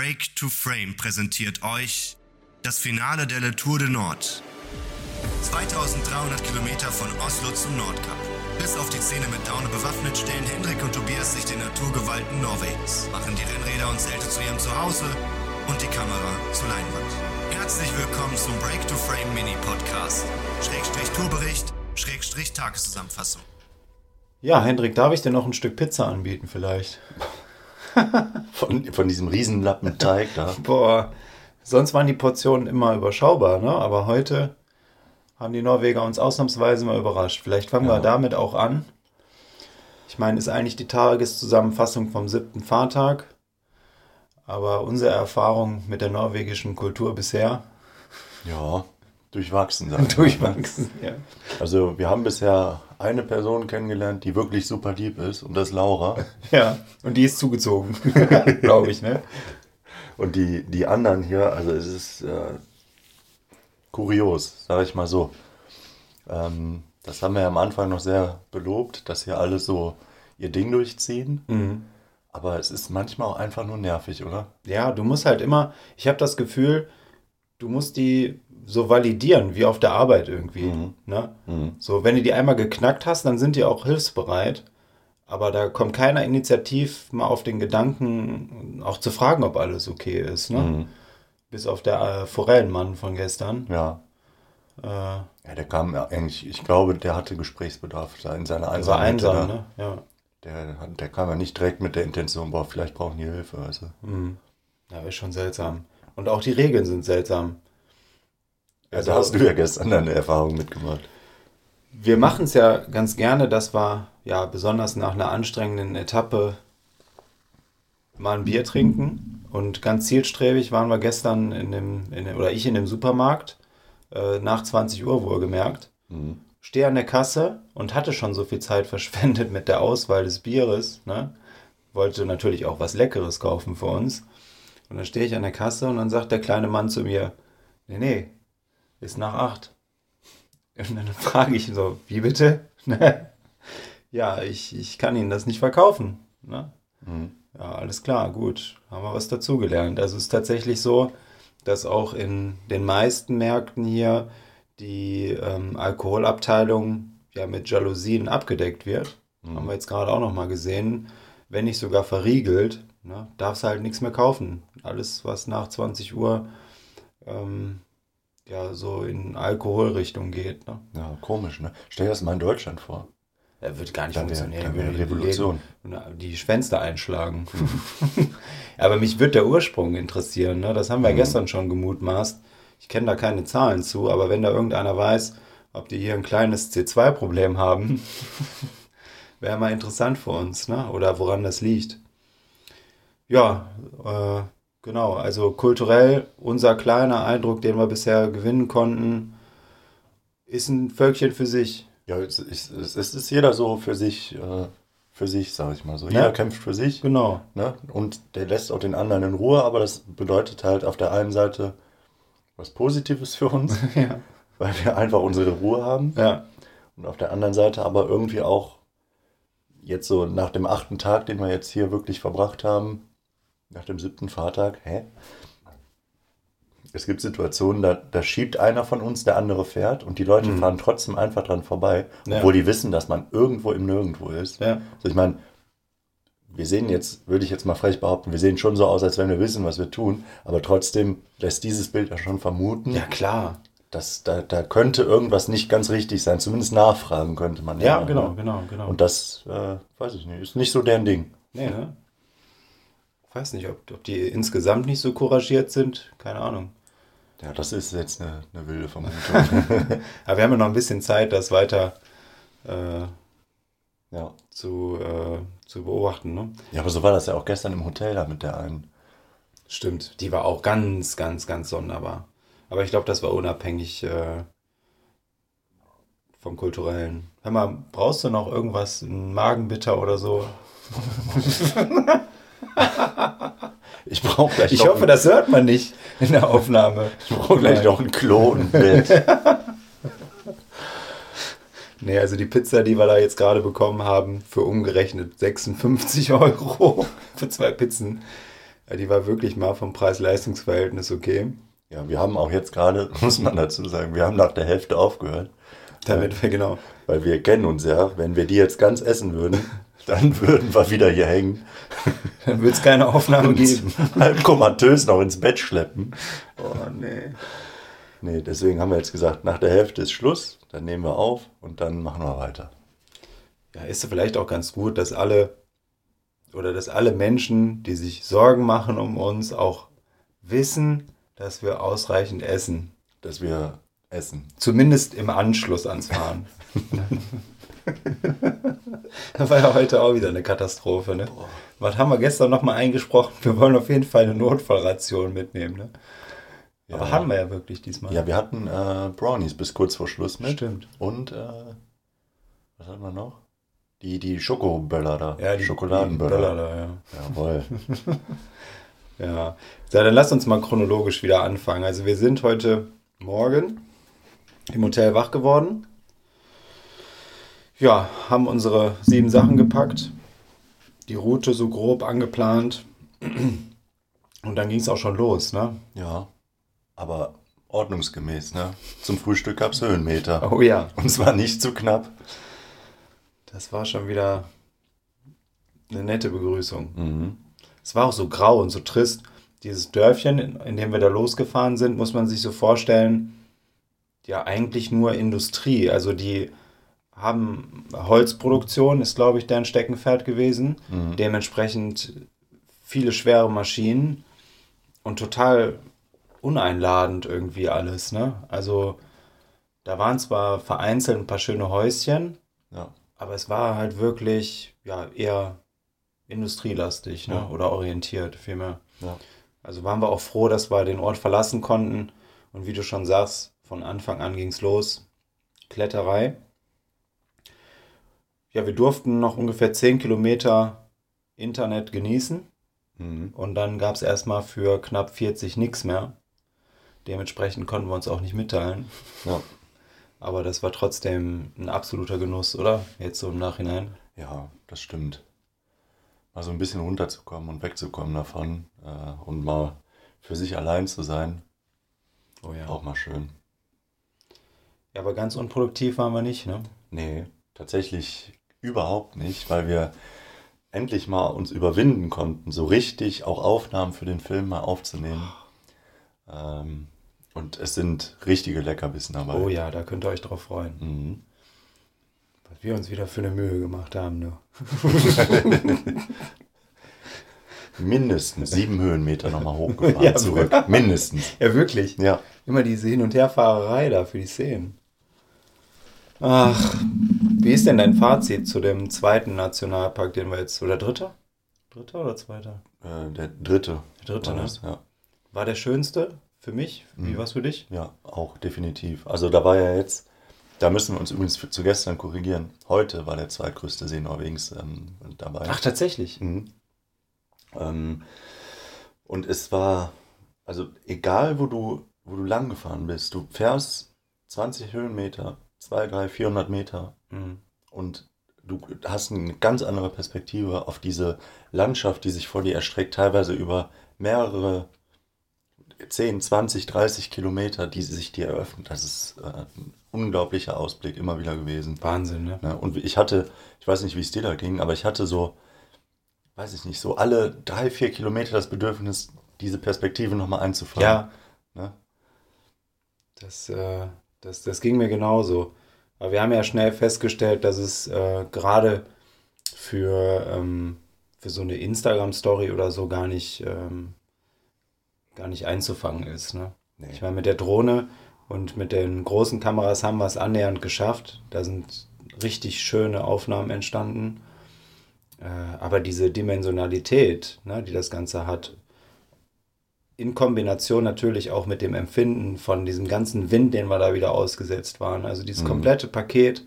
Break to Frame präsentiert euch das Finale der Le Tour de Nord. 2300 Kilometer von Oslo zum Nordkap. Bis auf die Zähne mit Daune bewaffnet stellen Hendrik und Tobias sich den Naturgewalten Norwegens, machen die Rennräder und Zelte zu ihrem Zuhause und die Kamera zur Leinwand. Herzlich willkommen zum Break to Frame Mini Podcast. Schrägstrich Tourbericht, Schrägstrich Tageszusammenfassung. Ja, Hendrik, darf ich dir noch ein Stück Pizza anbieten vielleicht? Von, von diesem Riesenlappen Teig da. Boah, sonst waren die Portionen immer überschaubar, ne? Aber heute haben die Norweger uns ausnahmsweise mal überrascht. Vielleicht fangen ja. wir damit auch an. Ich meine, ist eigentlich die Tageszusammenfassung vom siebten Fahrtag. Aber unsere Erfahrung mit der norwegischen Kultur bisher. Ja, durchwachsen. durchwachsen, ja. Also, wir haben bisher eine Person kennengelernt, die wirklich super lieb ist, und das ist Laura. Ja, und die ist zugezogen, glaube ich, ne? Und die, die anderen hier, also es ist äh, kurios, sage ich mal so. Ähm, das haben wir ja am Anfang noch sehr belobt, dass hier alle so ihr Ding durchziehen. Mhm. Aber es ist manchmal auch einfach nur nervig, oder? Ja, du musst halt immer, ich habe das Gefühl, du musst die so validieren, wie auf der Arbeit irgendwie. Mhm. Ne? Mhm. So, wenn du die einmal geknackt hast, dann sind die auch hilfsbereit. Aber da kommt keiner initiativ mal auf den Gedanken, auch zu fragen, ob alles okay ist. Ne? Mhm. Bis auf der äh, Forellenmann von gestern. Ja. Äh, ja, der kam eigentlich, ich glaube, der hatte Gesprächsbedarf in seiner Einsamkeit. War einsam, ne? Ja. Der, der kam ja nicht direkt mit der Intention, boah, vielleicht brauchen die Hilfe. Also. Mhm. Ja, ist schon seltsam. Und auch die Regeln sind seltsam. Also hast du ja gestern eine Erfahrung mitgemacht. Wir machen es ja ganz gerne, dass wir ja besonders nach einer anstrengenden Etappe mal ein Bier trinken. Und ganz zielstrebig waren wir gestern in dem, in dem oder ich in dem Supermarkt äh, nach 20 Uhr wohlgemerkt. Mhm. Stehe an der Kasse und hatte schon so viel Zeit verschwendet mit der Auswahl des Bieres. Ne? Wollte natürlich auch was Leckeres kaufen für uns. Und dann stehe ich an der Kasse und dann sagt der kleine Mann zu mir, nee, nee, ist nach acht. Und dann frage ich ihn so, wie bitte? ja, ich, ich kann Ihnen das nicht verkaufen. Ne? Mhm. Ja, alles klar, gut. Haben wir was dazugelernt. Also es ist tatsächlich so, dass auch in den meisten Märkten hier die ähm, Alkoholabteilung ja mit Jalousien abgedeckt wird. Mhm. Haben wir jetzt gerade auch nochmal gesehen. Wenn nicht sogar verriegelt, ne, darfst halt nichts mehr kaufen. Alles, was nach 20 Uhr ähm, ja so in Alkoholrichtung geht. Ne? Ja, komisch, ne? Stell dir das mal in Deutschland vor. Er wird gar nicht dann funktionieren. Der, Revolution. Die Schwänze einschlagen. Aber mich wird der Ursprung interessieren. Ne? Das haben wir mhm. gestern schon gemutmaßt. Ich kenne da keine Zahlen zu, aber wenn da irgendeiner weiß, ob die hier ein kleines C2-Problem haben, wäre mal interessant für uns, ne? oder woran das liegt. Ja, äh, Genau, also kulturell unser kleiner Eindruck, den wir bisher gewinnen konnten, ist ein Völkchen für sich. Ja, es ist, es ist jeder so für sich, äh, für sich, sage ich mal so. Jeder ja. kämpft für sich. Genau. Ne? Und der lässt auch den anderen in Ruhe, aber das bedeutet halt auf der einen Seite was Positives für uns, ja. weil wir einfach unsere Ruhe haben. Ja. Und auf der anderen Seite aber irgendwie auch jetzt so nach dem achten Tag, den wir jetzt hier wirklich verbracht haben, nach dem siebten Fahrtag, hä? Es gibt Situationen, da, da schiebt einer von uns, der andere fährt und die Leute mhm. fahren trotzdem einfach dran vorbei, obwohl ja. die wissen, dass man irgendwo im Nirgendwo ist. Ja. Also ich meine, wir sehen jetzt, würde ich jetzt mal frech behaupten, wir sehen schon so aus, als wenn wir wissen, was wir tun, aber trotzdem lässt dieses Bild ja schon vermuten. Ja, klar. Dass da, da könnte irgendwas nicht ganz richtig sein, zumindest nachfragen könnte man. Ja, ja genau, genau, genau. Und das, äh, weiß ich nicht, ist nicht so deren Ding. Nee, ne? Weiß nicht, ob, ob die insgesamt nicht so couragiert sind. Keine Ahnung. Ja, das ist jetzt eine, eine wilde Vermutung. Aber wir haben ja noch ein bisschen Zeit, das weiter äh, ja. zu, äh, zu beobachten. Ne? Ja, aber so war das ja auch gestern im Hotel da mit der einen. Stimmt, die war auch ganz, ganz, ganz sonderbar. Aber ich glaube, das war unabhängig äh, vom Kulturellen. Hör mal, brauchst du noch irgendwas, ein Magenbitter oder so? Ich brauche gleich. Ich hoffe, das hört man nicht in der Aufnahme. Ich brauche gleich noch ein Klo und ein Bett. nee, also die Pizza, die wir da jetzt gerade bekommen haben, für umgerechnet 56 Euro für zwei Pizzen, Die war wirklich mal vom Preis-Leistungs-Verhältnis okay. Ja, wir haben auch jetzt gerade, muss man dazu sagen, wir haben nach der Hälfte aufgehört. Damit wir, genau. Weil wir kennen uns ja, wenn wir die jetzt ganz essen würden, dann würden wir wieder hier hängen. Dann würde es keine Aufnahme geben. Halb komatös noch ins Bett schleppen. Oh, nee. Nee, deswegen haben wir jetzt gesagt, nach der Hälfte ist Schluss, dann nehmen wir auf und dann machen wir weiter. Ja, ist vielleicht auch ganz gut, dass alle oder dass alle Menschen, die sich Sorgen machen um uns, auch wissen, dass wir ausreichend essen. Dass wir essen. Zumindest im Anschluss ans Fahren. das war ja heute auch wieder eine Katastrophe. Ne? Was haben wir gestern nochmal eingesprochen? Wir wollen auf jeden Fall eine Notfallration mitnehmen. Ne? Ja. Aber haben wir ja wirklich diesmal. Ja, wir hatten äh, Brownies bis kurz vor Schluss mit. Stimmt. Und, äh, was hatten wir noch? Die, die Schokoböller da. Ja, die Schokoladenböller. die Böller da, ja. Jawohl. Ja. So, dann lass uns mal chronologisch wieder anfangen. Also wir sind heute Morgen im Hotel wach geworden. Ja, haben unsere sieben Sachen gepackt, die Route so grob angeplant und dann ging es auch schon los, ne? ja, aber ordnungsgemäß, ne? Zum Frühstück gab es Höhenmeter. Oh ja, Und zwar nicht zu knapp. das war schon wieder eine nette Begrüßung. Mhm. Es war auch so grau und so trist. Dieses Dörfchen, in, in dem wir da losgefahren sind, muss man sich so vorstellen, ja, eigentlich nur Industrie. Also die haben Holzproduktion, ist, glaube ich, deren Steckenpferd gewesen. Dementsprechend viele schwere Maschinen und total uneinladend irgendwie alles. Ne? Also da waren zwar vereinzelt ein paar schöne Häuschen, Ja. aber es war halt wirklich ja, eher industrielastig ne? Ja. oder orientiert vielmehr. Ja. Also waren wir auch froh, dass wir den Ort verlassen konnten. Und wie du schon sagst, von Anfang an ging es los. Kletterei. Ja, wir durften noch ungefähr 10 Kilometer Internet genießen. Mhm. Und dann gab es erstmal für knapp 40 nichts mehr. Dementsprechend konnten wir uns auch nicht mitteilen. Ja. Aber das war trotzdem ein absoluter Genuss, oder? Jetzt so im Nachhinein. ja, das stimmt. Mal so ein bisschen runterzukommen und wegzukommen davon äh, und mal für sich allein zu sein, Oh ja. auch mal schön. Ja, aber ganz unproduktiv waren wir nicht, ne? Nee, tatsächlich überhaupt nicht, weil wir endlich mal uns überwinden konnten, so richtig auch Aufnahmen für den Film mal aufzunehmen. Ähm, und es sind richtige Leckerbissen dabei. Oh ja, da könnt ihr euch drauf freuen. Mhm. Was wir uns wieder für eine Mühe gemacht haben, ne? Mindestens sieben Höhenmeter nochmal hochgefahren Ja, zurück. Mindestens. Ja, wirklich. Ja. Immer diese Hin- und Herfahrerei da für die Szenen. Ach, wie ist denn dein Fazit zu dem zweiten Nationalpark, den wir jetzt, oder dritter? Dritter oder zweiter? Äh, der dritte. Der dritte, war ne? das, ja. War der schönste für mich? Wie war's für dich? Ja, auch definitiv. Also da war ja jetzt, da müssen wir uns übrigens für, zu gestern korrigieren. Heute war der zweitgrößte See Norwegens ähm, dabei. Ach, tatsächlich. Mhm. Ähm, und es war, also egal wo du, wo du lang gefahren bist, du fährst 20 Höhenmeter, 2, 3, 400 Meter Mhm. und du hast eine ganz andere Perspektive auf diese Landschaft, die sich vor dir erstreckt, teilweise über mehrere 10, 20, 30 Kilometer, die sich dir eröffnet. Das ist äh, ein unglaublicher Ausblick immer wieder gewesen. Wahnsinn, ne? Ne? Und ich hatte, ich weiß nicht, wie es dir da ging, aber ich hatte so, weiß ich nicht, so alle drei, vier Kilometer das Bedürfnis, diese Perspektive nochmal einzufangen. Ja, Ne? das, äh, das, das ging mir genauso. Aber wir haben ja schnell festgestellt, dass es äh, gerade für, ähm, für so eine Instagram-Story oder so gar nicht, ähm, gar nicht einzufangen ist. Ne? Nee. Ich meine, mit der Drohne und mit den großen Kameras haben wir es annähernd geschafft. Da sind richtig schöne Aufnahmen entstanden. Äh, aber diese Dimensionalität, ne, die das Ganze hat, in Kombination natürlich auch mit dem Empfinden von diesem ganzen Wind, den wir da wieder ausgesetzt waren. Also dieses komplette Paket,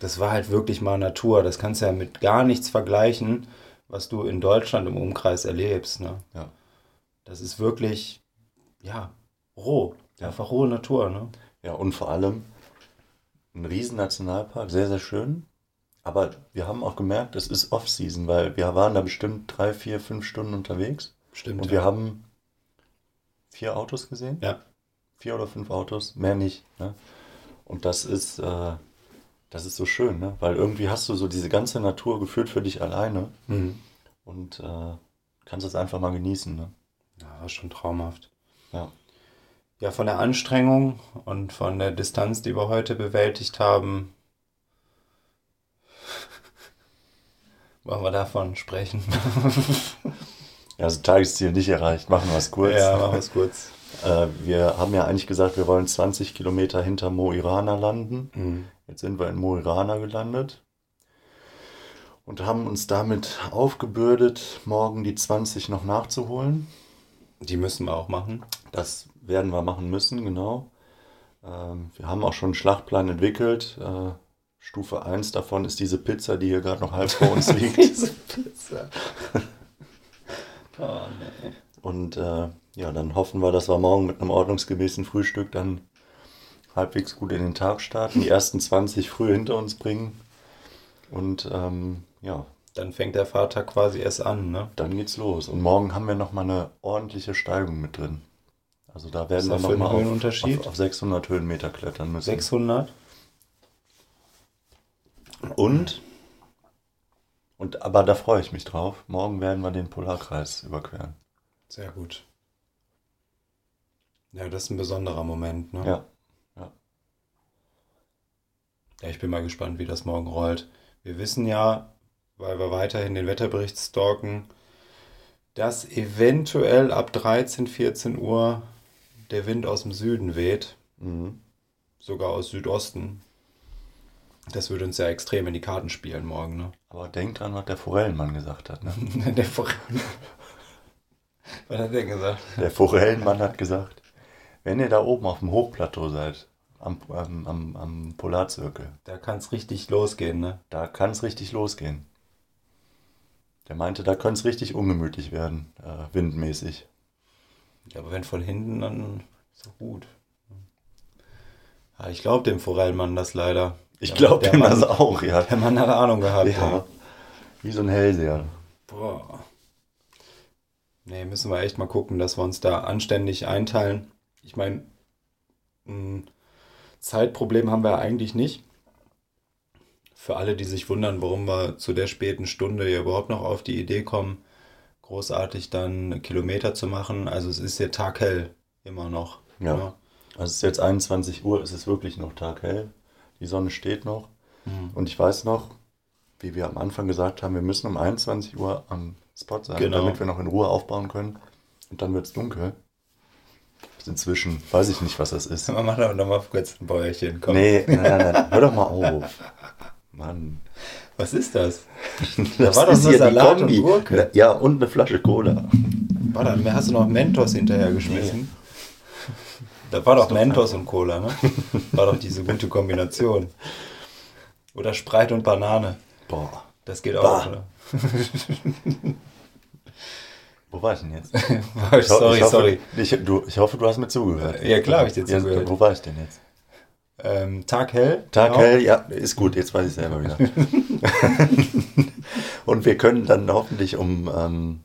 das war halt wirklich mal Natur. Das kannst du ja mit gar nichts vergleichen, was du in Deutschland im Umkreis erlebst. Ne? Ja. Das ist wirklich, ja, roh. Einfach rohe Natur. Ne? ja, und vor allem ein riesen Nationalpark, sehr, sehr schön. Aber wir haben auch gemerkt, es ist Off-Season, weil wir waren da bestimmt drei, vier, fünf Stunden unterwegs. Stimmt. Und wir haben vier Autos gesehen. Ja. Vier oder fünf Autos, mehr nicht. Ne? Und das ist, äh, das ist so schön, ne? weil irgendwie hast du so diese ganze Natur gefühlt für dich alleine Mhm. und äh, kannst es einfach mal genießen. Ne? Ja, war schon traumhaft. Ja. Ja, von der Anstrengung und von der Distanz, die wir heute bewältigt haben, wollen wir davon sprechen. Ja, also Tagesziel nicht erreicht. Machen wir es kurz. Ja, machen wir es kurz. Äh, wir haben ja eigentlich gesagt, wir wollen 20 Kilometer hinter Mo i Rana landen. Mhm. Jetzt sind wir in Mo i Rana gelandet und haben uns damit aufgebürdet, morgen die 20 noch nachzuholen. Die müssen wir auch machen. Das werden wir machen müssen, genau. Ähm, wir haben auch schon einen Schlachtplan entwickelt. Äh, Stufe 1 davon ist diese Pizza, die hier gerade noch halb vor uns liegt. Diese Pizza. Oh, nee. Und äh, ja, dann hoffen wir, dass wir morgen mit einem ordnungsgemäßen Frühstück dann halbwegs gut in den Tag starten, die ersten 20 früh hinter uns bringen. Und ähm, ja, Dann fängt der Fahrtag quasi erst an, ne? dann geht's los. Und morgen haben wir nochmal eine ordentliche Steigung mit drin. Also da werden wir nochmal auf, auf, auf 600 Höhenmeter klettern müssen. 600? Und, und, aber da freue ich mich drauf. Morgen werden wir den Polarkreis überqueren. Sehr gut. Ja, das ist ein besonderer Moment, ne? Ja, Ja, ich bin mal gespannt, wie das morgen rollt. Wir wissen ja, weil wir weiterhin den Wetterbericht stalken, dass eventuell ab 13, 14 Uhr der Wind aus dem Süden weht, mhm. sogar aus Südosten. Das würde uns ja extrem in die Karten spielen morgen, ne? aber denk dran, was der Forellenmann gesagt hat. Ne? Der Forell- Was hat der gesagt? Der Forellenmann hat gesagt, wenn ihr da oben auf dem Hochplateau seid, am, am, am, am Polarzirkel, Da kann es richtig losgehen, ne? da kann es richtig losgehen. Der meinte, da könnte es richtig ungemütlich werden, äh, windmäßig. Ja, aber wenn von hinten, dann ist doch gut. Ja, ich glaube dem Forellmann das leider. Ich glaube dem Mann- das auch, ja. Der Mann hat Ahnung gehabt. ja. ey. Wie so ein Hellseher. Boah. Nee, müssen wir echt mal gucken, dass wir uns da anständig einteilen. Ich meine, ein Zeitproblem haben wir eigentlich nicht. Für alle, die sich wundern, warum wir zu der späten Stunde hier überhaupt noch auf die Idee kommen, großartig dann Kilometer zu machen. Also es ist hier taghell immer noch. Ja. ne? Also es ist jetzt 21 Uhr, es ist wirklich noch taghell. Die Sonne steht noch. Mhm. Und ich weiß noch, wie wir am Anfang gesagt haben, wir müssen um 21 Uhr am Spot sein, Genau. damit wir noch in Ruhe aufbauen können. Und dann wird es dunkel. Inzwischen weiß ich nicht, was das ist. Mach doch noch mal kurz ein Bäuerchen. Komm. Nee, nein, nein, nein. Hör doch mal auf. Mann. Was ist das? Das war doch nur Salat und. Gurke. Ja, und eine Flasche Cola. War da, hast du noch Mentos hinterhergeschmissen? Da war doch Mentos und Cola, ne? War doch diese gute Kombination. Oder Sprite und Banane. Boah. Das geht auch, oder? Wo war ich denn jetzt? sorry, ich hoffe, sorry. Ich, du, ich hoffe, du hast mir zugehört. Ja, klar hab ich dir Ja, zugehört. Wo war ich denn jetzt? Ähm, Tag hell. Tag genau. hell, ja, ist gut, jetzt weiß ich selber wieder. Und wir können dann hoffentlich um, ähm,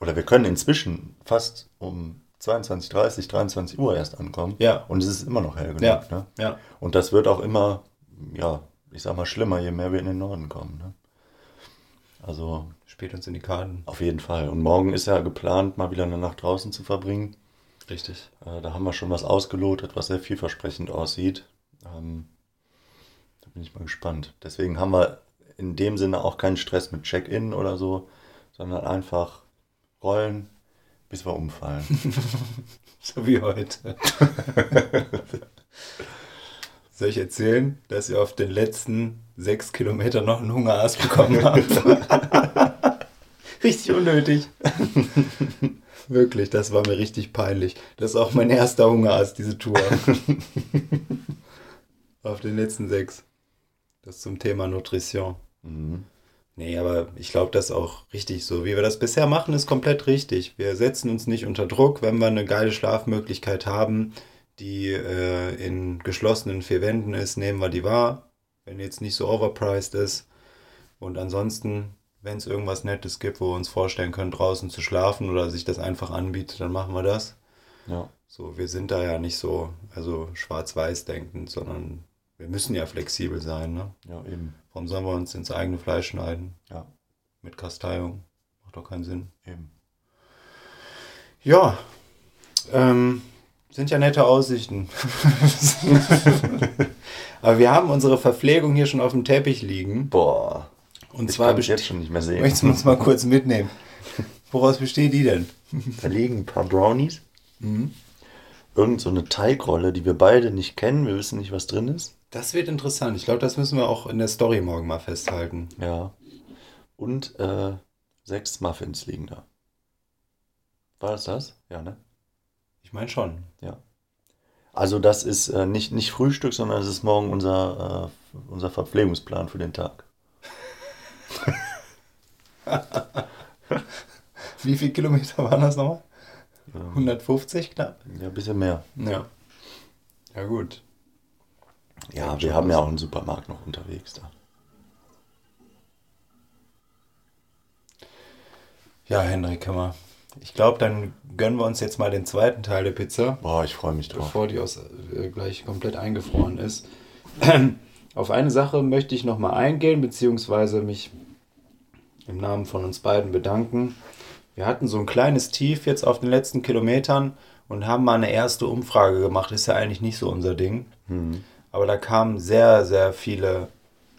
oder wir können inzwischen fast um 22, 30, 23 Uhr erst ankommen. Ja. Und es ist immer noch hell genug. Ja. Ne? Ja. Und das wird auch immer, ja, ich sag mal, schlimmer, je mehr wir in den Norden kommen. Ne? Also Spielt uns in die Karten. auf jeden Fall. Und morgen ist ja geplant, mal wieder eine Nacht draußen zu verbringen. Richtig. Äh, da haben wir schon was ausgelotet, was sehr vielversprechend aussieht. Ähm, da bin ich mal gespannt. Deswegen haben wir in dem Sinne auch keinen Stress mit Check-in oder so, sondern einfach rollen, bis wir umfallen. So wie heute. Soll ich erzählen, dass ihr auf den letzten sechs Kilometern noch einen Hungerast bekommen habt? richtig unnötig. Wirklich, das war mir richtig peinlich. Das ist auch mein erster Hungerast, diese Tour. auf den letzten sechs. Das zum Thema Nutrition. Mhm. Nee, aber ich glaube, das ist auch richtig so. Wie wir das bisher machen, ist komplett richtig. Wir setzen uns nicht unter Druck, wenn wir eine geile Schlafmöglichkeit haben, die äh, in geschlossenen vier Wänden ist, nehmen wir die wahr. Wenn jetzt nicht so overpriced ist. Und ansonsten wenn es irgendwas Nettes gibt, wo wir uns vorstellen können, draußen zu schlafen oder sich das einfach anbietet, dann machen wir das. Ja. So, wir sind da ja nicht so, also schwarz-weiß denkend, sondern wir müssen ja flexibel sein, ne? Ja, eben. Warum sollen wir uns ins eigene Fleisch schneiden? Ja, Mit Kasteiung. Macht doch keinen Sinn. eben. Ja, ähm, sind ja nette Aussichten. Aber wir haben unsere Verpflegung hier schon auf dem Teppich liegen. Boah. Und ich zwar kann jetzt schon nicht mehr sehen. Möchtest du uns mal kurz mitnehmen? Woraus besteht die denn? Da liegen ein paar Brownies. Mhm. Irgend so eine Teigrolle, die wir beide nicht kennen. Wir wissen nicht, was drin ist. Das wird interessant. Ich glaube, das müssen wir auch in der Story morgen mal festhalten. Ja. Und äh, sechs Muffins liegen da. War das das? Ja, ne? Ich meine schon. Ja. Also das ist äh, nicht, nicht Frühstück, sondern es ist morgen unser, äh, unser Verpflegungsplan für den Tag. Wie viele Kilometer waren das nochmal? Ähm, 150 knapp? ja, ein bisschen mehr. Ja. Ja, gut. Ja, wir haben ja auch einen Supermarkt noch unterwegs da. Ja, Henrik, mal. Ich glaube, dann gönnen wir uns jetzt mal den zweiten Teil der Pizza. Boah, ich freue mich drauf. bevor die aus, äh, gleich komplett eingefroren ist. Auf eine Sache möchte ich nochmal eingehen, beziehungsweise mich im Namen von uns beiden bedanken. Wir hatten so ein kleines Tief jetzt auf den letzten Kilometern und haben mal eine erste Umfrage gemacht. Ist ja eigentlich nicht so unser Ding. Hm. Aber da kamen sehr, sehr viele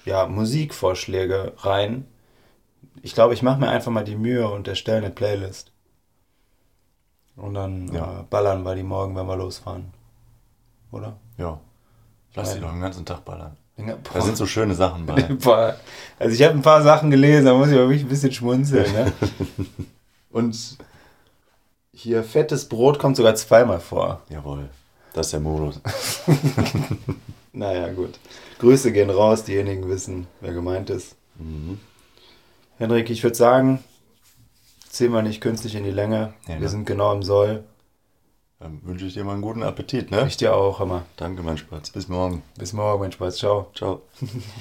ja, Musikvorschläge rein. Ich glaube, ich mache mir einfach mal die Mühe und erstelle eine Playlist. Und dann Ja. äh, ballern wir die morgen, wenn wir losfahren. Oder? Ja. Lass die doch den ganzen Tag ballern. Ja, Da sind so schöne Sachen bei. Also ich habe ein paar Sachen gelesen, da muss ich aber wirklich ein bisschen schmunzeln. Ne? Und hier fettes Brot kommt sogar zweimal vor. Jawohl. Das ist der Modus. Naja, gut. Grüße gehen raus, diejenigen wissen, wer gemeint ist. Mhm. Henrik, ich würde sagen, ziehen wir nicht künstlich in die Länge. Ja, ne? Wir sind genau im Soll. Dann wünsche ich dir mal einen guten Appetit, ne? Ich dir auch, Hammer. Danke, mein Spatz. Bis morgen. Bis morgen, mein Spaß. Ciao. Ciao.